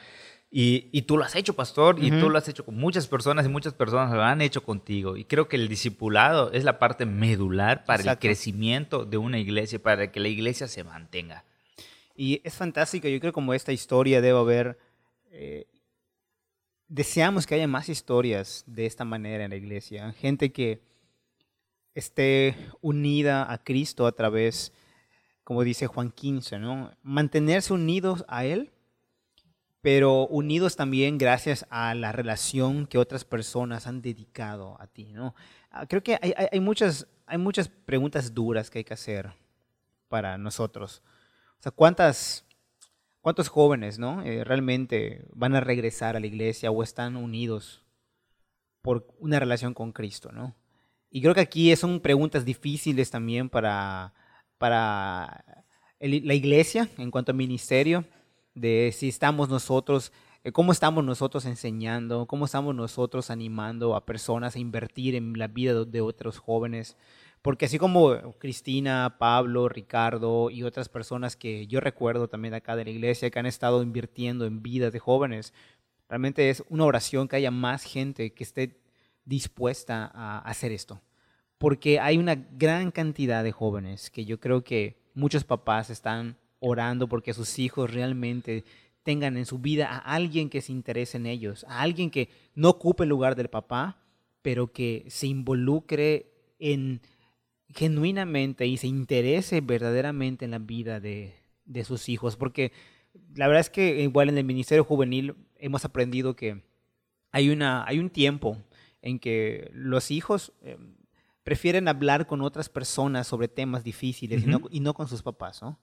Y, y tú lo has hecho, pastor, y tú lo has hecho con muchas personas y muchas personas lo han hecho contigo. Y creo que el discipulado es la parte medular para Exacto. el crecimiento de una iglesia, para que la iglesia se mantenga. Y es fantástico, yo creo como esta historia debe haber... eh, deseamos que haya más historias de esta manera en la iglesia. Gente que esté unida a Cristo a través, como dice Juan 15, ¿no? Mantenerse unidos a Él, pero unidos también gracias a la relación que otras personas han dedicado a ti, ¿no? Ah, Creo que hay, hay- hay muchas, hay muchas preguntas duras que hay que hacer para nosotros. O sea, ¿cuántas, ¿cuántos jóvenes ¿no? Eh, realmente van a regresar a la iglesia o están unidos por una relación con Cristo? ¿no? Y creo que aquí son preguntas difíciles también para, para la iglesia en cuanto a ministerio, de si estamos nosotros eh, cómo estamos nosotros enseñando, cómo estamos nosotros animando a personas a invertir en la vida de otros jóvenes. Porque así como Cristina, Pablo, Ricardo y otras personas que yo recuerdo también acá de la iglesia que han estado invirtiendo en vidas de jóvenes, realmente es una oración que haya más gente que esté dispuesta a hacer esto. Porque hay una gran cantidad de jóvenes que yo creo que muchos papás están orando porque sus hijos realmente tengan en su vida a alguien que se interese en ellos, a alguien que no ocupe el lugar del papá, pero que se involucre en genuinamente y se interese verdaderamente en la vida de, sus hijos, porque la verdad es que igual en el Ministerio Juvenil hemos aprendido que hay, una, hay un tiempo en que los hijos eh, prefieren hablar con otras personas sobre temas difíciles y, no, y, no, con sus papás, ¿no?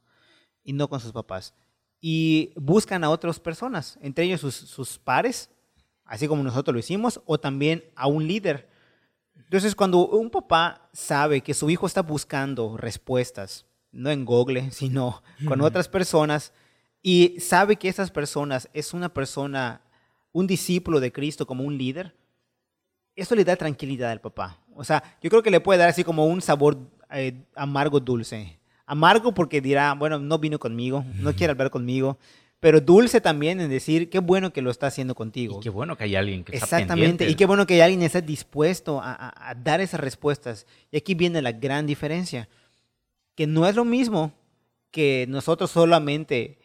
Y no con sus papás y buscan a otras personas, entre ellos sus, pares, así como nosotros lo hicimos, o también a un líder. Entonces, cuando un papá sabe que su hijo está buscando respuestas, no en Google, <laughs> sino con otras personas, y sabe que esas personas es una persona, un discípulo de Cristo como un líder, eso le da tranquilidad al papá. O sea, yo creo que le puede dar así como un sabor eh, amargo dulce. Amargo porque dirá, bueno, no vino conmigo, no quiere hablar conmigo. Pero dulce también en decir, qué bueno que lo está haciendo contigo. Y qué bueno que hay alguien que está Exactamente, y qué bueno que alguien esté dispuesto a, dar esas respuestas. Y aquí viene la gran diferencia, que no es lo mismo que nosotros solamente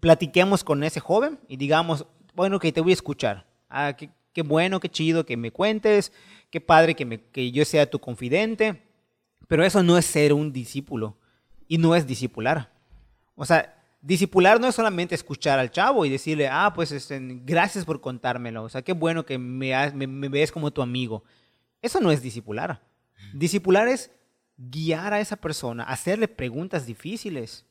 platiquemos con ese joven y digamos, bueno, que te voy a escuchar. Ah, qué, qué, bueno, qué chido que me cuentes, qué padre que, me, que yo sea tu confidente. Pero eso no es ser un discípulo y no es discipular. O sea, discipular no es solamente escuchar al chavo y decirle, ah, pues este, gracias por contármelo. O sea, qué bueno que me, ves como tu amigo. Eso no es discipular. Discipular es guiar a esa persona, hacerle preguntas difíciles.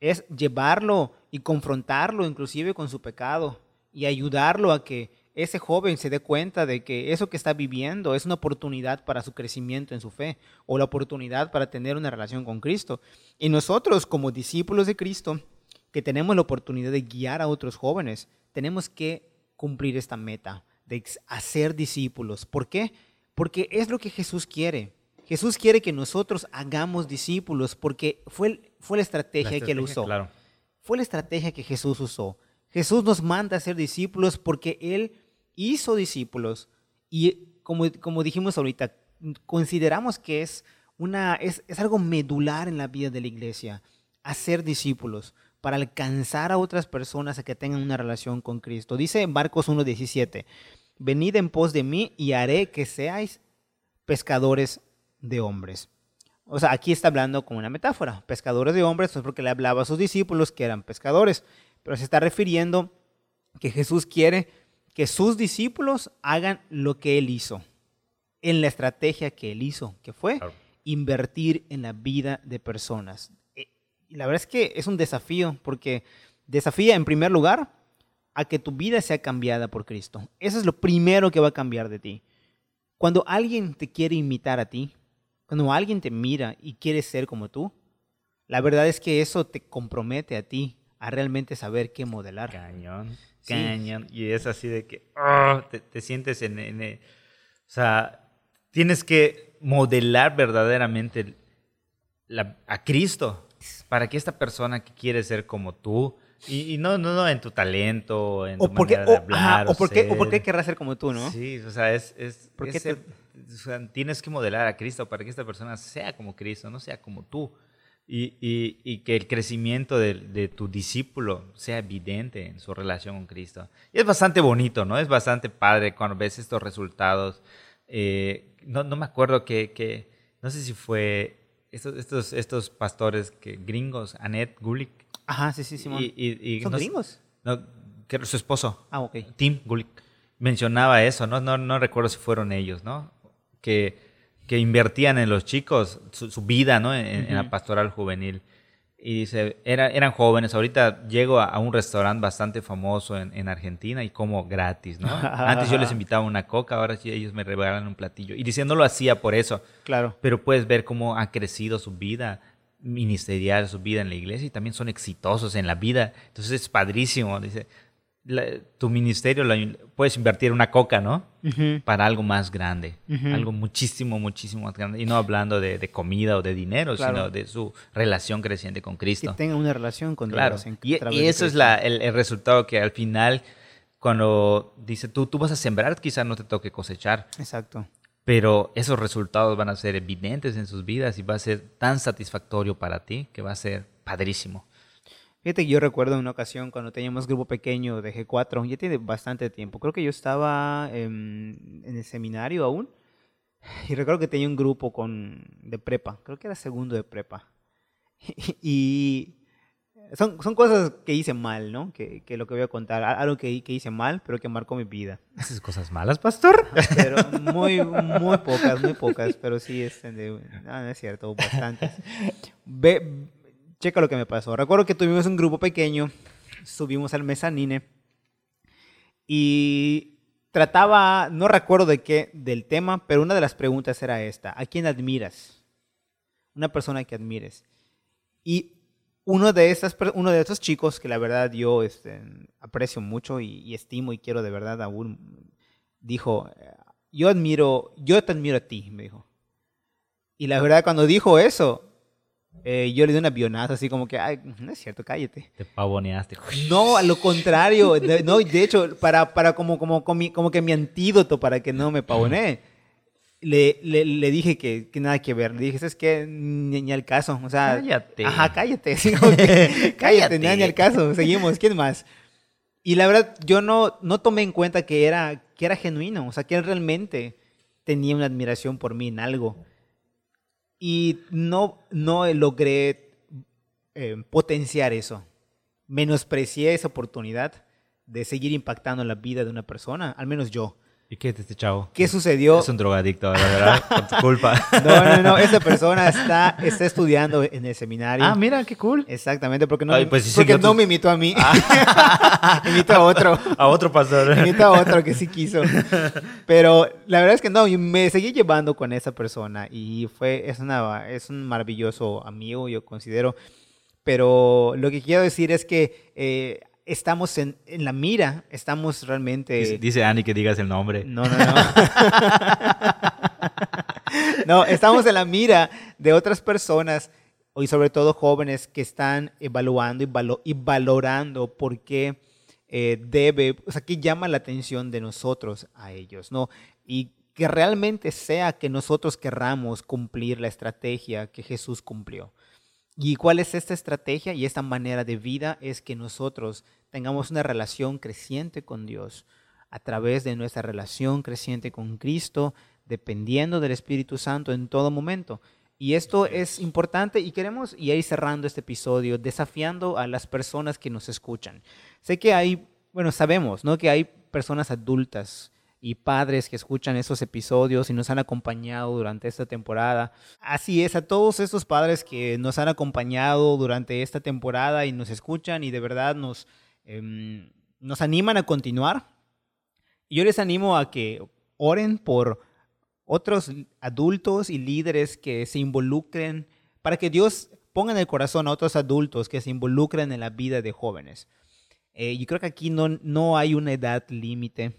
Es llevarlo y confrontarlo inclusive con su pecado y ayudarlo a que ese joven se dé cuenta de que eso que está viviendo es una oportunidad para su crecimiento en su fe o la oportunidad para tener una relación con Cristo. Y nosotros como discípulos de Cristo, que tenemos la oportunidad de guiar a otros jóvenes, tenemos que cumplir esta meta de hacer discípulos. ¿Por qué? Porque es lo que Jesús quiere. Jesús quiere que nosotros hagamos discípulos porque fue, fue la, estrategia que él usó. Fue la estrategia que Jesús usó. Jesús nos manda a ser discípulos porque Él hizo discípulos y como, como dijimos ahorita, consideramos que es, una, es, es algo medular en la vida de la iglesia, hacer discípulos para alcanzar a otras personas a que tengan una relación con Cristo. Dice en Marcos 1.17, venid en pos de mí y haré que seáis pescadores de hombres. O sea, aquí está hablando como una metáfora. Pescadores de hombres, es porque le hablaba a sus discípulos que eran pescadores, pero se está refiriendo que Jesús quiere que sus discípulos hagan lo que él hizo, en la estrategia que él hizo, que fue invertir en la vida de personas. Eh, y la verdad es que es un desafío, porque desafía en primer lugar a que tu vida sea cambiada por Cristo. Eso es lo primero que va a cambiar de ti. Cuando alguien te quiere imitar a ti, cuando alguien te mira y quiere ser como tú, la verdad es que eso te compromete a ti a realmente saber qué modelar. Cañón. Y es así de que ah, te, sientes en, O sea, tienes que modelar verdaderamente a Cristo. Para que esta persona que quiere ser como tú, y, no, no, no en tu talento, en tu manera de hablar. o, por qué, o por qué querrás ser como tú, ¿no? Sí, o sea, es, es, tienes que modelar a Cristo para que esta persona sea como Cristo, no sea como tú y, y, que el crecimiento de, de, tu discípulo sea evidente en su relación con Cristo. Y es bastante bonito, ¿no? Es bastante padre cuando ves estos resultados. Eh, no, no, me acuerdo que, que, no sé si fue estos, estos, estos pastores que, gringos, Annette Gulick. Ajá, sí, sí, sí. Y, ¿Son gringos? No, que su esposo. Ah, ok. Tim Gulick mencionaba eso, ¿no? No, no recuerdo si fueron ellos, ¿no? Que que invertían en los chicos su, vida, ¿no? En, la pastoral juvenil. Y dice, era, eran jóvenes, ahorita llego a, un restaurante bastante famoso en, Argentina y como gratis, ¿no? <laughs> Antes yo les invitaba una coca, ahora sí ellos me regalan un platillo. Y diciendo lo hacía por eso. Claro. Pero puedes ver cómo ha crecido su vida ministerial, su vida en la iglesia y también son exitosos en la vida. Entonces es padrísimo. Dice, tu ministerio puedes invertir una coca, ¿no? Para algo más grande, algo muchísimo, muchísimo más grande. Y no hablando de, comida o de dinero, sino de su relación creciente con Cristo. Que tenga una relación con claro. y, eso es la, el, resultado que al final, cuando dice tú, tú vas a sembrar, quizás no te toque cosechar. Exacto. Pero esos resultados van a ser evidentes en sus vidas y va a ser tan satisfactorio para ti que va a ser padrísimo. Fíjate que yo recuerdo una ocasión cuando teníamos grupo pequeño de G4, ya tiene bastante tiempo, creo que yo estaba en, el seminario aún, y recuerdo que tenía un grupo con, de prepa, creo que era segundo de prepa. <laughs> Y, son, son cosas que hice mal, ¿no? Que, que lo que voy a contar, algo que, que, hice mal, pero que marcó mi vida. ¿Esas cosas malas, pastor? <laughs> Pero muy, muy pocas, muy pocas, pero sí, es, no, no es cierto, bastantes. Ve, checa lo que me pasó. Recuerdo que tuvimos un grupo pequeño, subimos al mezanine y trataba, no recuerdo de qué, del tema, pero una de las preguntas era esta, ¿a quién admiras? Una persona que admires. Y uno de, esas, esos chicos que la verdad yo este, aprecio mucho y, y, estimo y quiero de verdad aún, dijo, yo admiro, yo te admiro a ti, me dijo. Y la verdad cuando dijo eso, eh, yo le di una avionazo así como que, ay, no es cierto, cállate. Te pavoneaste. No, a lo contrario. De, no, de hecho, para, para como, como, como, que mi antídoto para que no me pavonee, le, le, le dije que, que, nada que ver. Le dije, es que ni, ni, al caso. O sea, cállate. Ajá, cállate. cállate, <laughs> cállate, ni al caso. Seguimos, ¿quién más? Y la verdad, yo no, no tomé en cuenta que era, que era genuino. O sea, que él realmente tenía una admiración por mí en algo y no, no logré eh, potenciar eso. Menosprecié esa oportunidad de seguir impactando la vida de una persona, al menos yo. ¿Y qué es este chavo? ¿Qué sucedió? Es un drogadicto, la verdad, <laughs> por tu culpa. <laughs> No, no, no, esa persona está, está estudiando en el seminario. Ah, mira, qué cool. Exactamente, porque no, pues porque no me invitó a mí. Ah. <laughs> invitó a otro. A otro pastor. invitó a otro que sí quiso. Pero la verdad es que no, me seguí llevando con esa persona y fue, es, una, es un maravilloso amigo, yo considero. Pero lo que quiero decir es que eh, estamos en, en, la mira, estamos realmente... Dice, Annie que digas el nombre. No, no, no. <laughs> no, estamos en la mira de otras personas y sobre todo jóvenes que están evaluando y, y valorando por qué eh, debe, o sea, qué llama la atención de nosotros a ellos, ¿no? Y que realmente sea que nosotros querramos cumplir la estrategia que Jesús cumplió. ¿Y cuál es esta estrategia y esta manera de vida? Es que nosotros tengamos una relación creciente con Dios a través de nuestra relación creciente con Cristo, dependiendo del Espíritu Santo en todo momento. Y esto es importante y queremos y ir cerrando este episodio desafiando a las personas que nos escuchan. Sé que hay, bueno, sabemos, ¿no? Que hay personas adultas y padres que escuchan esos episodios y nos han acompañado durante esta temporada. Así es, a todos estos padres que nos han acompañado durante esta temporada y nos escuchan y de verdad nos, em, nos animan a continuar. Yo les animo a que oren por otros adultos y líderes que se involucren, para que Dios ponga en el corazón a otros adultos que se involucren en la vida de jóvenes. Eh, yo creo que aquí no, no hay una edad límite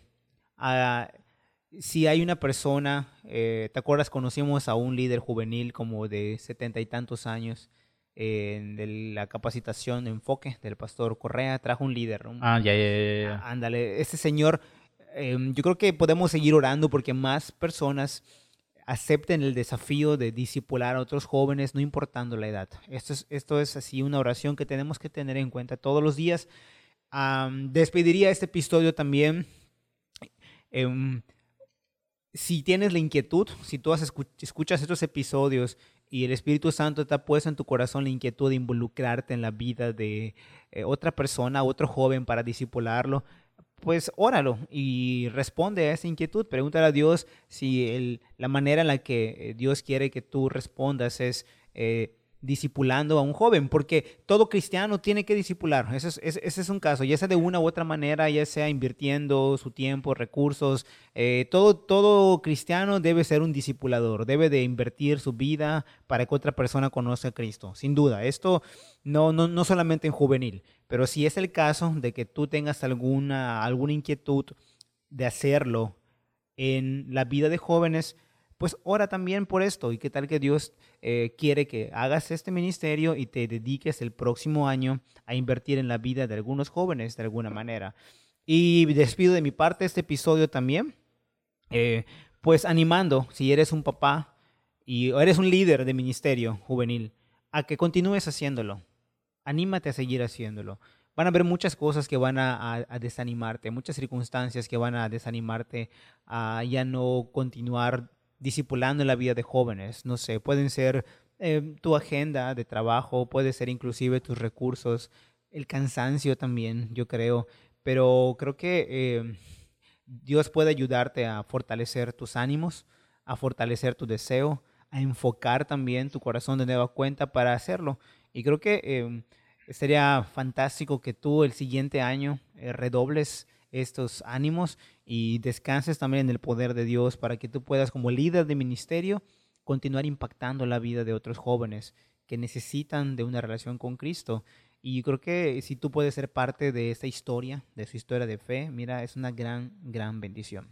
si hay una persona, eh, ¿te acuerdas? Conocimos a un líder juvenil como de setenta y tantos años en de la capacitación de enfoque del pastor Correa, trajo un líder. ah, ya, ya, ya. Ándale, este señor, em, yo creo que podemos seguir orando porque más personas acepten el desafío de discipular a otros jóvenes, no importando la edad. Esto es, esto es así una oración que tenemos que tener en cuenta todos los días. despediría este episodio también Em, si tienes la inquietud, si tú escuchas estos episodios y el Espíritu Santo te ha puesto en tu corazón la inquietud de involucrarte en la vida de eh, otra persona, otro joven para disipularlo, pues óralo y responde a esa inquietud. Pregúntale a Dios si la manera en la que eh, Dios quiere que tú respondas es eh, discipulando a un joven, porque todo cristiano tiene que discipular. Ese es, es, un caso, ya sea de una u otra manera, ya sea invirtiendo su tiempo, recursos. Eh, todo, todo cristiano debe ser un discipulador, debe de invertir su vida para que otra persona conozca a Cristo. Sin duda, esto no, no, no solamente en juvenil, pero si es el caso de que tú tengas alguna, alguna inquietud de hacerlo en la vida de jóvenes, pues ora también por esto. ¿Y qué tal que Dios eh, quiere que hagas este ministerio y te dediques el próximo año a invertir en la vida de algunos jóvenes de alguna manera? Y despido de mi parte este episodio también, eh, pues animando, si eres un papá y eres un líder de ministerio juvenil, a que continúes haciéndolo. Anímate a seguir haciéndolo van a haber muchas cosas que van a, desanimarte, muchas circunstancias que van a desanimarte a ya no continuar discipulando en la vida de jóvenes. No sé, pueden ser eh, tu agenda de trabajo, puede ser inclusive tus recursos, el cansancio también, yo creo. Pero creo que eh, Dios puede ayudarte a fortalecer tus ánimos, a fortalecer tu deseo, a enfocar también tu corazón de nueva cuenta para hacerlo. Y creo que eh, sería fantástico que tú el siguiente año redobles estos ánimos y descanses también en el poder de Dios para que tú puedas como líder de ministerio continuar impactando la vida de otros jóvenes que necesitan de una relación con Cristo. Y yo creo que si tú puedes ser parte de esta historia, de su historia de fe, mira, es una gran, gran bendición.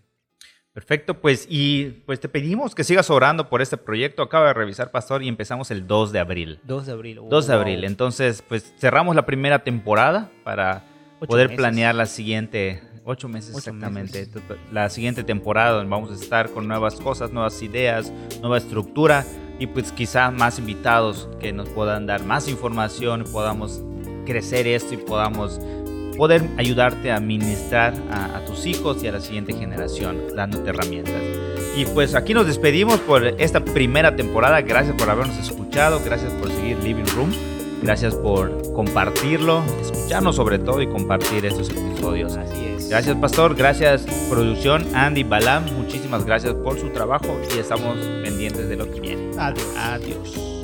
Perfecto, pues y pues te pedimos que sigas orando por este proyecto. Acaba de revisar, pastor, y empezamos el 2 de abril. 2 de abril. 2 de abril. Entonces, pues cerramos la primera temporada para poder planear la siguiente Ocho meses exactamente. La siguiente temporada vamos a estar con nuevas cosas, nuevas ideas, nueva estructura y pues quizá más invitados que nos puedan dar más información, podamos crecer esto y podamos poder ayudarte a ministrar a, tus hijos y a la siguiente generación, dándote herramientas. Y pues aquí nos despedimos por esta primera temporada. Gracias por habernos escuchado, gracias por seguir Living Room. Gracias por compartirlo, escucharnos sobre todo y compartir estos episodios. Así es. Gracias, Pastor. Gracias, producción. Andy Balam, muchísimas gracias por su trabajo y estamos pendientes de lo que viene. Adiós. Adiós.